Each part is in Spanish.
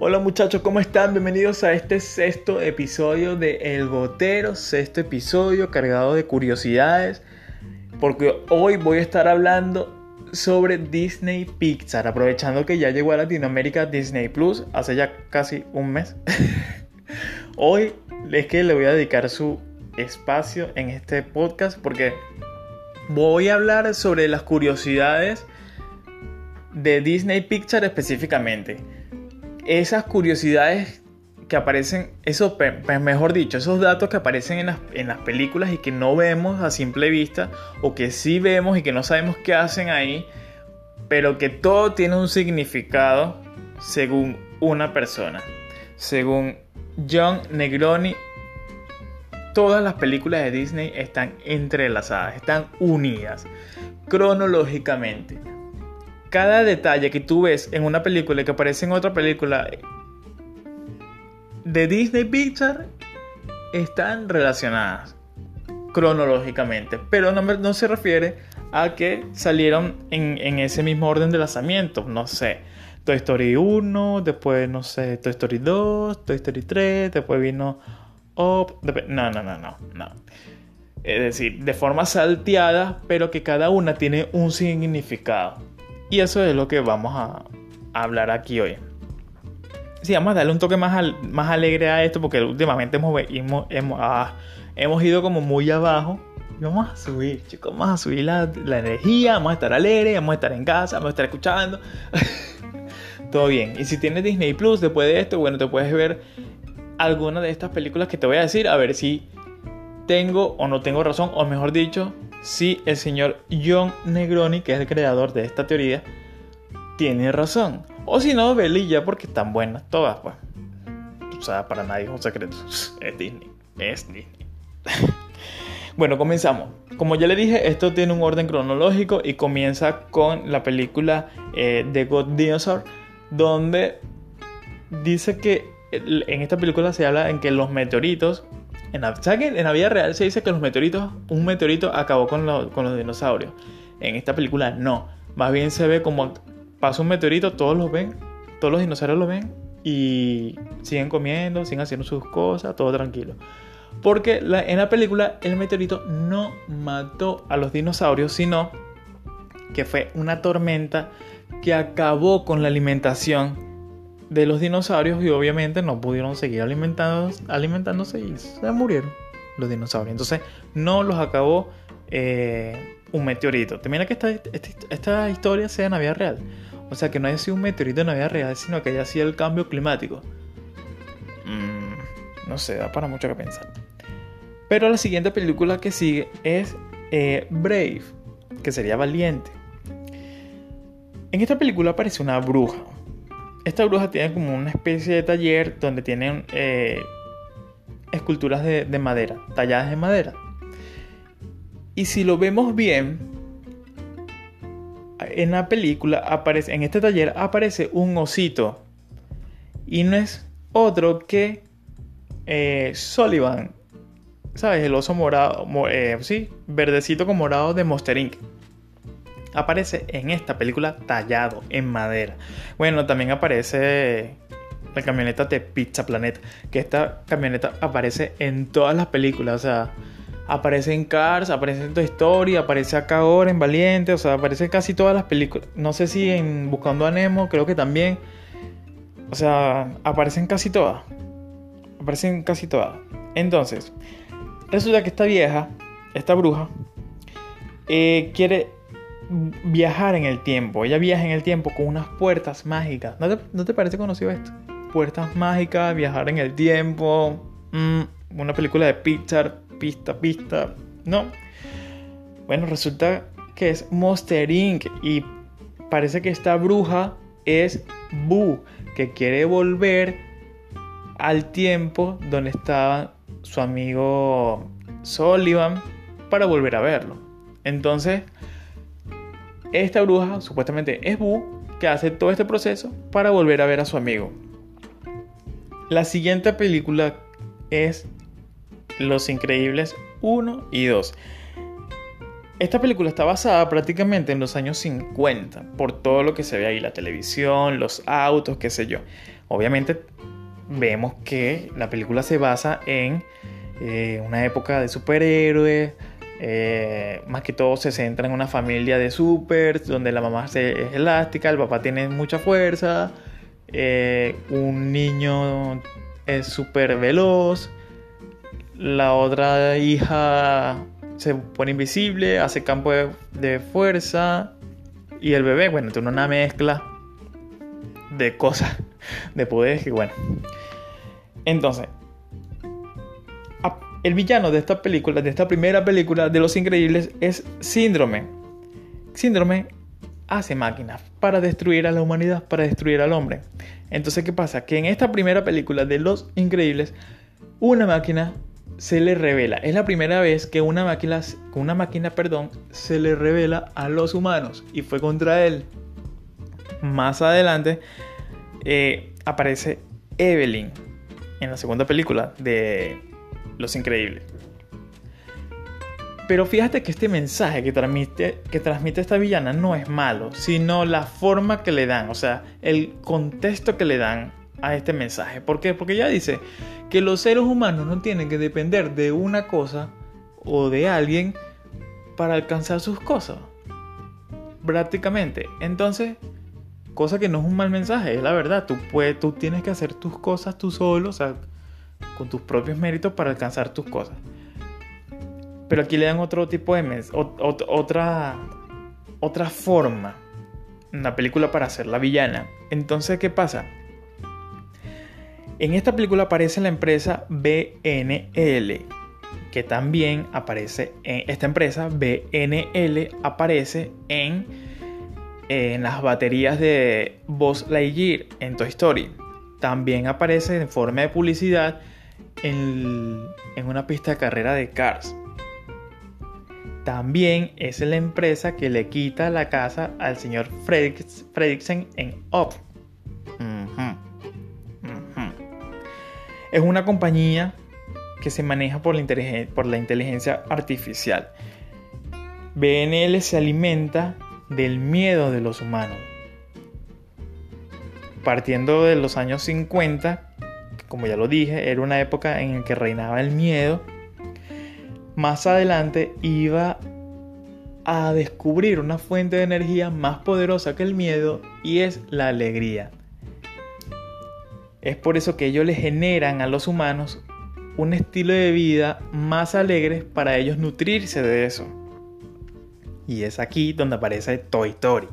Hola muchachos, ¿cómo están? Bienvenidos a este sexto episodio de El Gotero, sexto episodio cargado de curiosidades, porque hoy voy a estar hablando sobre Disney Pixar, aprovechando que ya llegó a Latinoamérica Disney Plus hace ya casi un mes. hoy es que le voy a dedicar su espacio en este podcast porque voy a hablar sobre las curiosidades de Disney Pixar específicamente esas curiosidades que aparecen, mejor dicho, esos datos que aparecen en las, en las, películas y que no vemos a simple vista, o que sí vemos y que no sabemos qué hacen ahí, pero que todo tiene un significado según una persona. Según John Negroni, todas las películas de Disney están entrelazadas, están unidas cronológicamente cada detalle que tú ves en una película y que aparece en otra película de Disney Pixar están relacionadas cronológicamente, pero no, se refiere a que salieron en, ese mismo orden de lanzamiento, no sé. Toy Story 1, después, no sé, Toy Story 2, Toy Story 3, después vino Up. No, no, no, no, no. Es decir, de forma salteada, pero que cada una tiene un significado. Y eso es lo que vamos a, hablar aquí hoy. Sí, vamos a darle un toque más, más alegre a esto porque últimamente hemos, hemos, ah, hemos, ido como muy abajo. Vamos a subir, chicos, vamos a subir la, la, energía, vamos a estar alegres, vamos a estar en casa, vamos a estar escuchando. Todo bien. Y si tienes Disney Plus después de esto, bueno, te puedes ver alguna de estas películas que te voy a decir, a ver si tengo o no tengo razón, o mejor dicho, si el señor John Negroni, que es el creador de esta teoría, tiene razón. O si no, Belilla, porque están buenas todas, pues. O sea, para nadie es un secreto. Es Disney. Es Disney. bueno, comenzamos. Como ya le dije, esto tiene un orden cronológico y comienza con la película eh, The God Dinosaur, donde dice que en esta película se habla en que los meteoritos en la, en la vida real se dice que los meteoritos, un meteorito acabó con, con los dinosaurios. En esta película no. Más bien se ve como pasa un meteorito, todos los ven, todos los dinosaurios lo ven y siguen comiendo, siguen haciendo sus cosas, todo tranquilo. Porque en la película el meteorito no mató a los dinosaurios, sino que fue una tormenta que acabó con la alimentación de los dinosaurios y obviamente no pudieron seguir alimentándose y se murieron los dinosaurios. Entonces no los acabó eh, un meteorito. Te mira que esta, esta, historia sea en la real. O sea, que no haya sido un meteorito en la real, sino que haya sido el cambio climático. Mm, no sé, da para mucho que pensar. Pero la siguiente película que sigue es eh, Brave, que sería Valiente. En esta película aparece una bruja, esta bruja tiene como una especie de taller donde tienen eh, esculturas de, madera, talladas de madera. Y si lo vemos bien, en la película aparece, en este taller aparece un osito. Y no es otro que eh, Sullivan. ¿Sabes? El oso morado, eh, sí, verdecito con morado de Monster Inc aparece en esta película tallado en madera. Bueno, también aparece la camioneta de Pizza Planet, que esta camioneta aparece en todas las películas, o sea, aparece en Cars, aparece en Toy Story, aparece acá ahora en Valiente, o sea, aparece en casi todas las películas. No sé si en Buscando a Nemo, creo que también. O sea, aparecen casi todas. Aparecen casi todas. Entonces, resulta que esta vieja, esta bruja, eh, quiere viajar en el tiempo. Ella viaja en el tiempo con unas puertas mágicas. ¿No te, parece conocido esto? Puertas mágicas, viajar en el tiempo. Mm, una película de Pixar, pista, pista. No. Bueno, resulta que es Monster Inc. Y parece que esta bruja es Boo, que quiere volver al tiempo donde estaba su amigo Sullivan para volver a verlo. Entonces, esta bruja supuestamente es Boo que hace todo este proceso para volver a ver a su amigo. La siguiente película es Los Increíbles 1 y 2. Esta película está basada prácticamente en los años 50, por todo lo que se ve ahí, la televisión, los autos, qué sé yo. obviamente vemos que la película se basa en eh, una época de superhéroes, eh, más que todo se centra en una familia de supers, donde la mamá es elástica, el papá tiene mucha fuerza, eh, un niño es súper veloz, la otra hija se pone invisible, hace campo de, fuerza, y el bebé, bueno, tiene una mezcla de cosas, de poderes que bueno. Entonces, el villano de esta película, de esta primera película de Los Increíbles, es Síndrome. Síndrome hace máquinas para destruir a la humanidad, para destruir al hombre. Entonces, ¿qué pasa? Que en esta primera película de Los Increíbles, una máquina se le revela. Es la primera vez que una máquina, una máquina perdón, se le revela a los humanos y fue contra él. Más adelante eh, aparece Evelyn en la segunda película de Los Increíbles. Pero fíjate que este mensaje que transmite, que transmite esta villana no es malo, sino la forma que le dan, o sea, el contexto que le dan a este mensaje. ¿Por qué? Porque ya dice que los seres humanos no tienen que depender de una cosa o de alguien para alcanzar sus cosas. Prácticamente. Entonces, cosa que no es un mal mensaje, es la verdad. Tú, puedes, tú tienes que hacer tus cosas tú solo, o sea, con tus propios méritos para alcanzar tus cosas. Pero aquí le dan otro tipo de mes, otra, otra forma. Una película para hacer la villana. Entonces, ¿qué pasa? En esta película aparece la empresa BNL, que también aparece en esta empresa BNL aparece en, en las baterías de Buzz Lightyear en Toy Story. También aparece en forma de publicidad en, en una pista de carrera de Cars también es la empresa que le quita la casa al señor Fredricksen en Up. Es una compañía que se maneja por la, por la inteligencia artificial. BNL se alimenta del miedo de los humanos. Partiendo de los años 50, como ya lo dije, era una época en la que reinaba el miedo más adelante iba a descubrir una fuente de energía más poderosa que el miedo y es la alegría. Es por eso que ellos le generan a los humanos un estilo de vida más alegre para ellos nutrirse de eso. Y es aquí donde aparece Toy Story.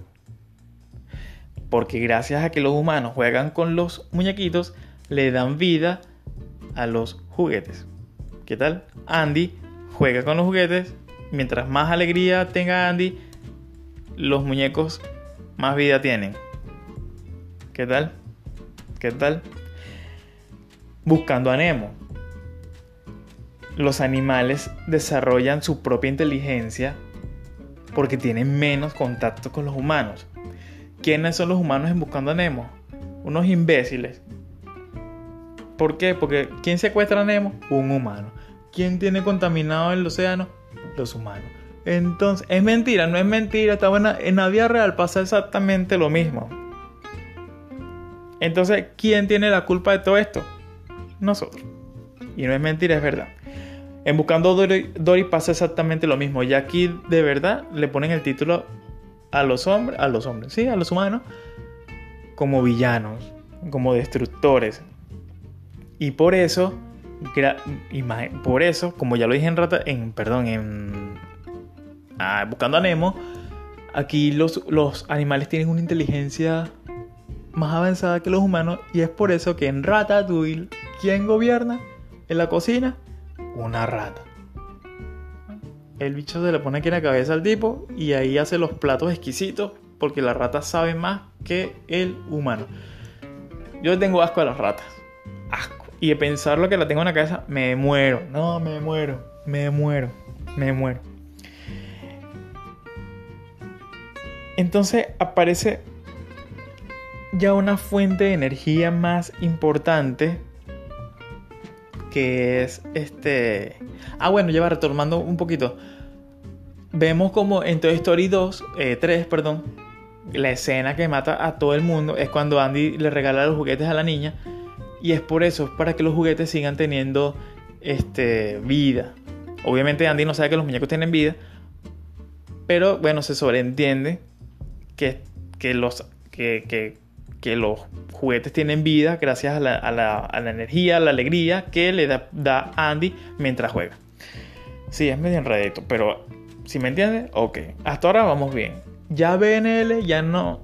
Porque gracias a que los humanos juegan con los muñequitos, le dan vida a los juguetes. ¿Qué tal? Andy juega con los juguetes. Mientras más alegría tenga Andy, los muñecos más vida tienen. ¿Qué tal? ¿Qué tal? Buscando a Nemo. Los animales desarrollan su propia inteligencia porque tienen menos contacto con los humanos. ¿Quiénes son los humanos en Buscando a Nemo? Unos imbéciles. ¿Por qué? Porque ¿quién secuestra a Nemo? Un humano. ¿Quién tiene contaminado el océano? Los humanos. Entonces, es mentira, no es mentira, está buena. En la vida real pasa exactamente lo mismo. Entonces, ¿quién tiene la culpa de todo esto? Nosotros. Y no es mentira, es verdad. En Buscando Dory, Dory pasa exactamente lo mismo. Y aquí de verdad le ponen el título a los hombres, a los hombres, sí, a los humanos, como villanos, como destructores. Y por eso por eso, como ya lo dije en Rata, en, perdón, en ah, Buscando a Nemo, aquí los, los animales tienen una inteligencia más avanzada que los humanos y es por eso que en Ratatouille, ¿quién gobierna en la cocina? Una rata. El bicho se le pone aquí en la cabeza al tipo y ahí hace los platos exquisitos porque la rata sabe más que el humano. Yo tengo asco a las ratas. Asco. Y de pensar lo que la tengo en la cabeza, me muero. No, me muero. Me muero. Me muero. Entonces aparece ya una fuente de energía más importante que es este... Ah, bueno, ya va retomando un poquito. Vemos como en Toy Story 2, 3, eh, perdón, la escena que mata a todo el mundo es cuando Andy le regala los juguetes a la niña y es por eso, para que los juguetes sigan teniendo este, vida. Obviamente Andy no sabe que los muñecos tienen vida, pero bueno, se sobreentiende que, que los, que, los juguetes tienen vida gracias a la, a, la, energía, a la alegría que le da, da Andy mientras juega. Sí, es medio enredito, pero si me entiendes, ok. Hasta ahora vamos bien. Ya BNL ya no,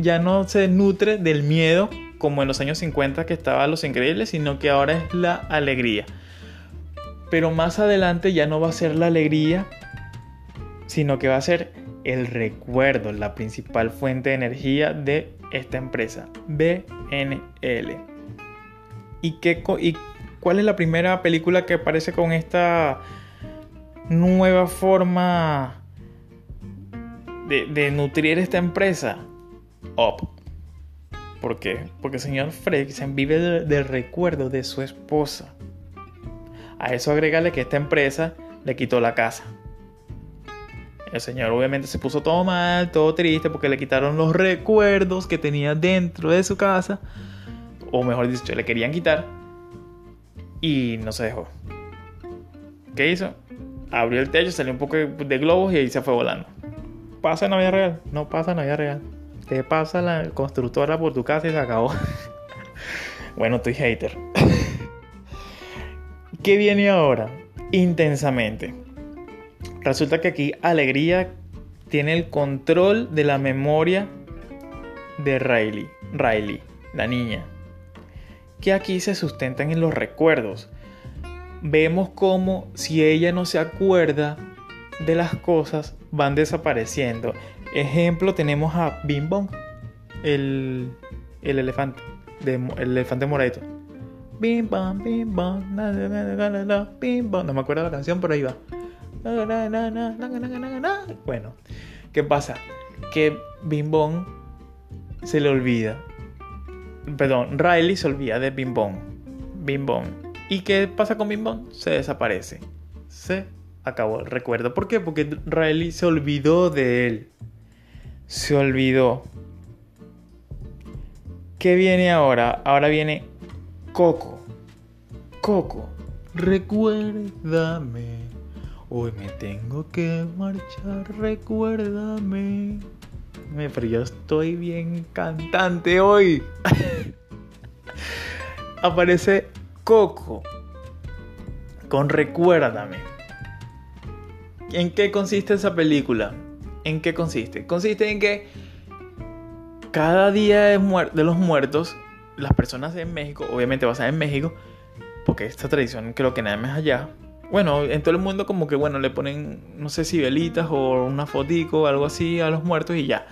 ya no se nutre del miedo como en los años 50 que estaba Los Increíbles, sino que ahora es la alegría. Pero más adelante ya no va a ser la alegría, sino que va a ser el recuerdo, la principal fuente de energía de esta empresa, BNL. ¿Y, qué, y cuál es la primera película que aparece con esta nueva forma de, nutrir esta empresa? Up. ¿Por qué? Porque el señor Fredricksen vive del, recuerdo de su esposa. A eso agregale que esta empresa le quitó la casa. El señor obviamente se puso todo mal, todo triste porque le quitaron los recuerdos que tenía dentro de su casa. O mejor dicho, le querían quitar. Y no se dejó. ¿Qué hizo? Abrió el techo, salió un poco de globos y ahí se fue volando. Pasa en la real. No pasa en la real. Te pasa la constructora por tu casa y se acabó. bueno, estoy hater. ¿Qué viene ahora? Intensamente. Resulta que aquí Alegría tiene el control de la memoria de Riley, Riley, la niña, que aquí se sustentan en los recuerdos. Vemos como si ella no se acuerda de las cosas, van desapareciendo. Ejemplo, tenemos a Bing Bong, el, el elefante, el elefante moradito. Bing Bong, Bing Bong. No me acuerdo la canción, pero ahí va. Bueno, ¿qué pasa? Que Bing Bong se le olvida. Perdón, Riley se olvida de. Bing Bong. ¿Y qué pasa con Bing Bong? Se desaparece. Se acabó el recuerdo. ¿Por qué? Porque Riley se olvidó de él se olvidó. ¿Qué viene ahora? Ahora viene Coco. Coco, recuérdame. Hoy me tengo que marchar, recuérdame. Pero yo estoy bien cantante hoy. Aparece Coco con Recuérdame. ¿En qué consiste esa película? ¿En qué consiste? Consiste en que cada día de, de los muertos, las personas en México, obviamente basada en México, porque esta tradición creo que nada más allá. Bueno, en todo el mundo como que bueno, le ponen, no sé si velitas o una fotico o algo así a los muertos y ya.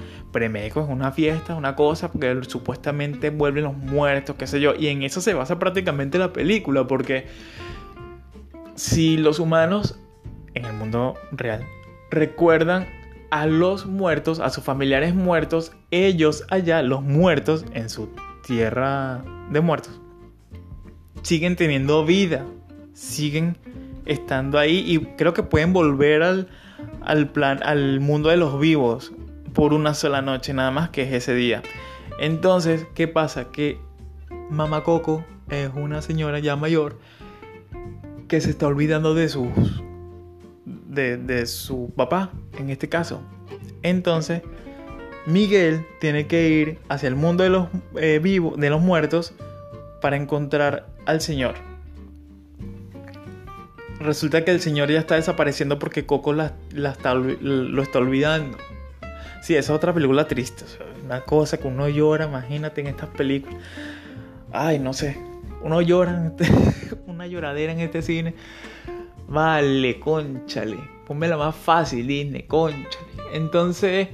México es una fiesta, una cosa, porque supuestamente vuelven los muertos, qué sé yo. Y en eso se basa prácticamente la película, porque si los humanos en el mundo real recuerdan a los muertos, a sus familiares muertos, ellos allá, los muertos en su tierra de muertos, siguen teniendo vida, siguen estando ahí y creo que pueden volver al, al plan, al mundo de los vivos por una sola noche, nada más que es ese día. Entonces, ¿qué pasa? Que Mama Coco es una señora ya mayor que se está olvidando de sus de, su papá, en este caso. Entonces, Miguel tiene que ir hacia el mundo de los eh, vivos, de los muertos, para encontrar al Señor. Resulta que el Señor ya está desapareciendo porque Coco la, está, lo está olvidando. Sí, esa es otra película triste. una cosa que uno llora, imagínate en estas películas. Ay, no sé. Uno llora, este, una lloradera en este cine. Vale, conchale. la más fácil, Disney, conchale. Entonces,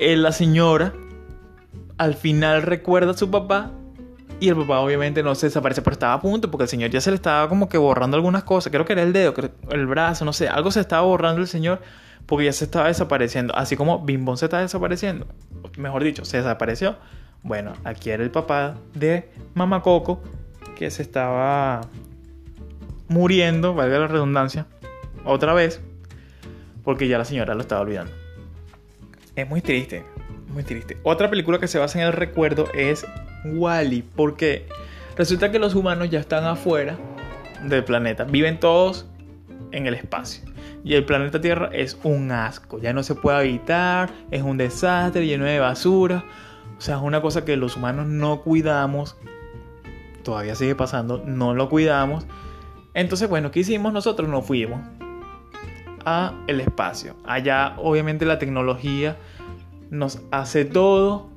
eh, la señora al final recuerda a su papá y el papá obviamente no se desaparece, pero estaba a punto porque el señor ya se le estaba como que borrando algunas cosas. Creo que era el dedo, el brazo, no sé. Algo se estaba borrando el señor porque ya se estaba desapareciendo. Así como Bimbón se está desapareciendo. Mejor dicho, se desapareció. Bueno, aquí era el papá de Mamá Coco que se estaba muriendo, valga la redundancia, otra vez, porque ya la señora lo estaba olvidando. Es muy triste, muy triste. Otra película que se basa en el recuerdo es Wally, porque resulta que los humanos ya están afuera del planeta, viven todos en el espacio. Y el planeta Tierra es un asco, ya no se puede habitar, es un desastre lleno de basura. O sea, es una cosa que los humanos no cuidamos. Todavía sigue pasando, no lo cuidamos. Entonces, bueno, ¿qué hicimos nosotros? Nos fuimos a el espacio. Allá, obviamente, la tecnología nos hace todo,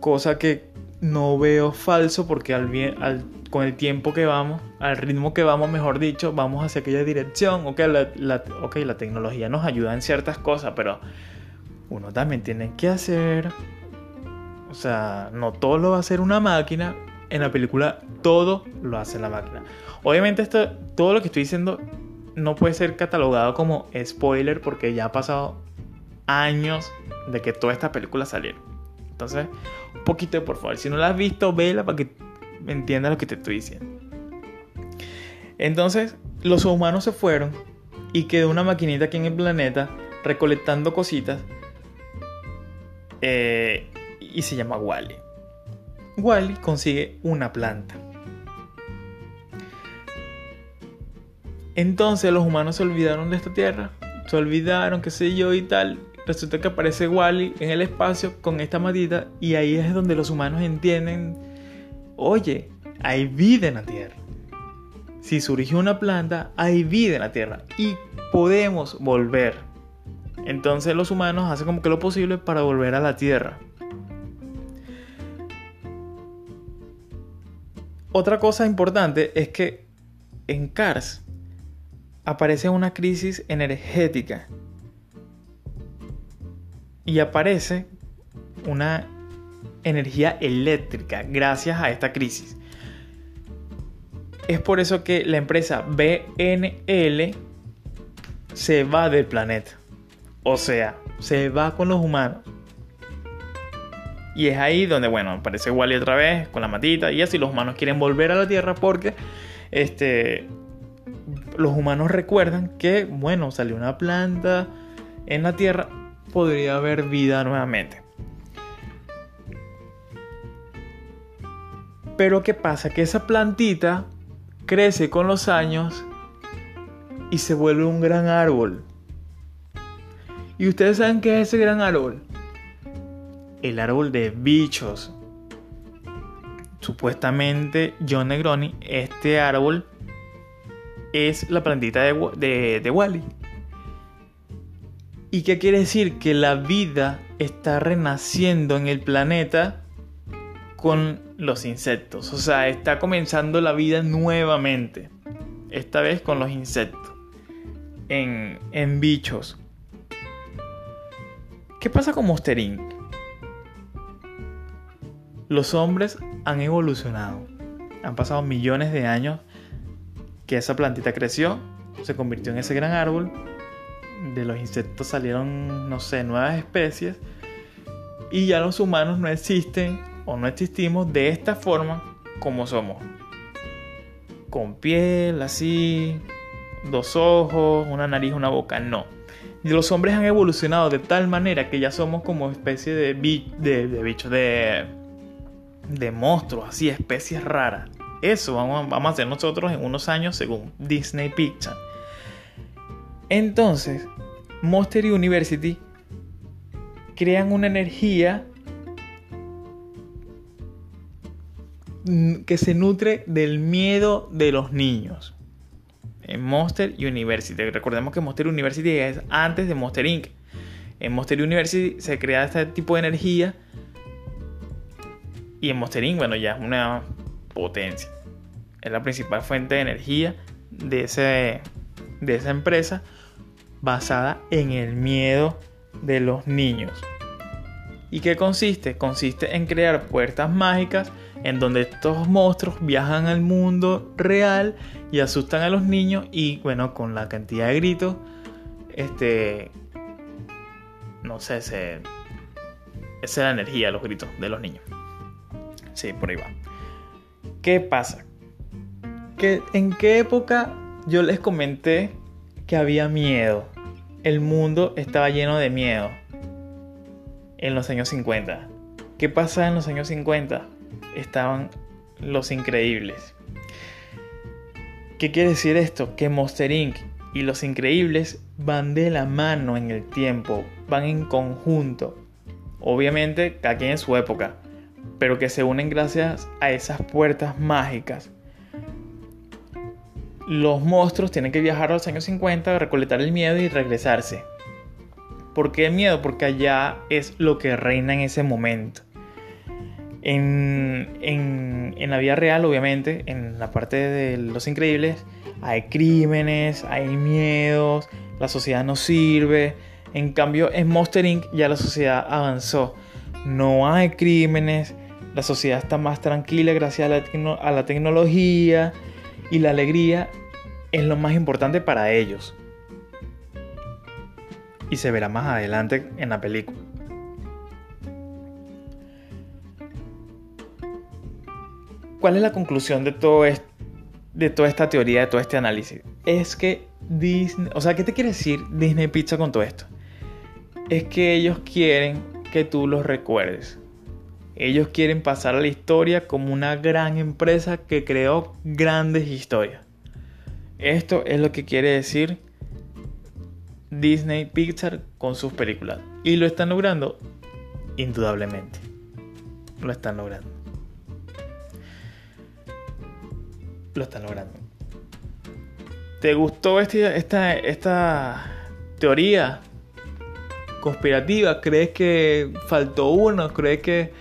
cosa que no veo falso porque al, bien, con el tiempo que vamos, al ritmo que vamos, mejor dicho, vamos hacia aquella dirección. Ok, la, la, la tecnología nos ayuda en ciertas cosas, pero uno también tiene que hacer. O sea, no todo lo va a hacer una máquina. En la película todo lo hace la máquina. Obviamente esto, todo lo que estoy diciendo no puede ser catalogado como spoiler porque ya ha pasado años de que toda esta película salieron. Entonces, un poquito por favor. Si no la has visto, vela para que entiendas lo que te estoy diciendo. Entonces, los humanos se fueron y quedó una maquinita aquí en el planeta recolectando cositas eh, y se llama Wally. Wally consigue una planta. Entonces los humanos se olvidaron de esta tierra, se olvidaron, qué sé yo y tal. Resulta que aparece Wally en el espacio con esta matita y ahí es donde los humanos entienden oye, hay vida en la tierra. Si surgió una planta, hay vida en la tierra y podemos volver. Entonces los humanos hacen como que lo posible para volver a la tierra. Otra cosa importante es que en Cars aparece una crisis energética y aparece una energía eléctrica gracias a esta crisis. Es por eso que la empresa BNL se va del planeta. O sea, se va con los humanos. Y es ahí donde, bueno, aparece Wally otra vez con la matita y así los humanos quieren volver a la Tierra porque este, los humanos recuerdan que, bueno, salió una planta en la Tierra, podría haber vida nuevamente. Pero ¿qué pasa? Que esa plantita crece con los años y se vuelve un gran árbol. ¿Y ustedes saben qué es ese gran árbol? El árbol de bichos. Supuestamente John Negroni, este árbol es la plantita de, de Wally. ¿Y qué quiere decir? Que la vida está renaciendo en el planeta con los insectos. O sea, está comenzando la vida nuevamente. Esta vez con los insectos. En, en bichos. ¿Qué pasa con Monster Inc? Los hombres han evolucionado. Han pasado millones de años que esa plantita creció, se convirtió en ese gran árbol. De los insectos salieron, no sé, nuevas especies. Y ya los humanos no existen o no existimos de esta forma como somos. Con piel así, dos ojos, una nariz, una boca, no. Y los hombres han evolucionado de tal manera que ya somos como especie de, de, bichos, de, de monstruos, así, especies raras. Eso vamos, vamos a hacer nosotros en unos años según Disney Picture. Entonces, Monster University crean una energía que se nutre del miedo de los niños. En Monster University. Recordemos que Monster University es antes de Monster Inc. En Monster University se crea este tipo de energía. Y en Monster Inc., bueno, ya es una potencia. Es la principal fuente de energía de, ese, de esa empresa basada en el miedo de los niños. ¿Y qué consiste? Consiste en crear puertas mágicas en donde estos monstruos viajan al mundo real y asustan a los niños y bueno, con la cantidad de gritos, este, no sé, se, esa es la energía, los gritos de los niños. Sí, por ahí va. ¿Qué pasa? Que en qué época yo les comenté que había miedo. El mundo estaba lleno de miedo. en los años 50. ¿Qué pasa en los años 50? Estaban los increíbles. ¿Qué quiere decir esto? Que Monster Inc. y los increíbles van de la mano en el tiempo, van en conjunto. Obviamente, cada quien en su época, pero que se unen gracias a esas puertas mágicas. Los monstruos tienen que viajar a los años 50, recolectar el miedo y regresarse. ¿Por qué el miedo? Porque allá es lo que reina en ese momento. En, en, la vida real, obviamente, en la parte de los increíbles, hay crímenes, hay miedos, la sociedad no sirve. En cambio, en Monster Inc. ya la sociedad avanzó. No hay crímenes, la sociedad está más tranquila gracias a la tecnología y la alegría es lo más importante para ellos. Y se verá más adelante en la película. ¿Cuál es la conclusión de todo esto? de toda esta teoría, de todo este análisis, es que Disney, o sea, ¿qué te quiere decir Disney Pizza con todo esto? Es que ellos quieren que tú los recuerdes. Ellos quieren pasar a la historia como una gran empresa que creó grandes historias. Esto es lo que quiere decir Disney Pixar con sus películas. Y lo están logrando, indudablemente. Lo están logrando. lo están logrando. ¿Te gustó este, esta, esta teoría conspirativa? ¿Crees que faltó uno? ¿Crees que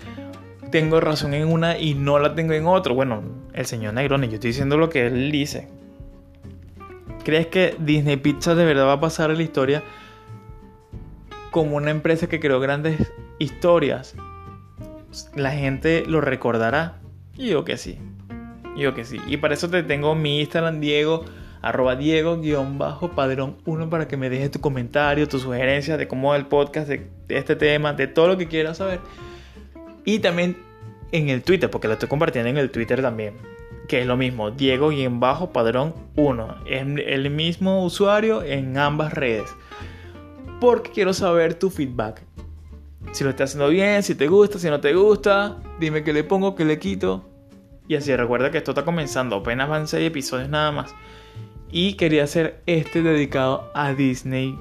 tengo razón en una y no la tengo en otro? Bueno, el señor Negroni, yo estoy diciendo lo que él dice. ¿Crees que Disney Pizza de verdad va a pasar a la historia como una empresa que creó grandes historias? La gente lo recordará. Yo que sí. Yo que sí. Y para eso te tengo mi Instagram, Diego, arroba Diego, guion bajo, padrón 1, para que me dejes tu comentario, tu sugerencia de cómo va el podcast, de, este tema, de todo lo que quieras saber. Y también en el Twitter, porque lo estoy compartiendo en el Twitter también. Que es lo mismo, Diego guion bajo, padrón 1. Es el mismo usuario en ambas redes. Porque quiero saber tu feedback. Si lo estás haciendo bien, si te gusta, si no te gusta, dime qué le pongo, qué le quito y así recuerda que esto está comenzando, apenas van 6 episodios nada más. Y quería hacer este dedicado a Disney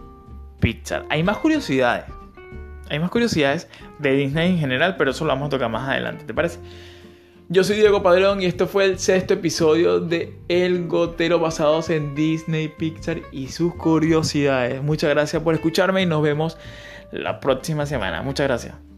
Pixar. Hay más curiosidades. Hay más curiosidades de Disney en general, pero eso lo vamos a tocar más adelante, ¿te parece? Yo soy Diego Padrón y esto fue el sexto episodio de El Gotero basados en Disney Pixar y sus curiosidades. Muchas gracias por escucharme y nos vemos la próxima semana. Muchas gracias.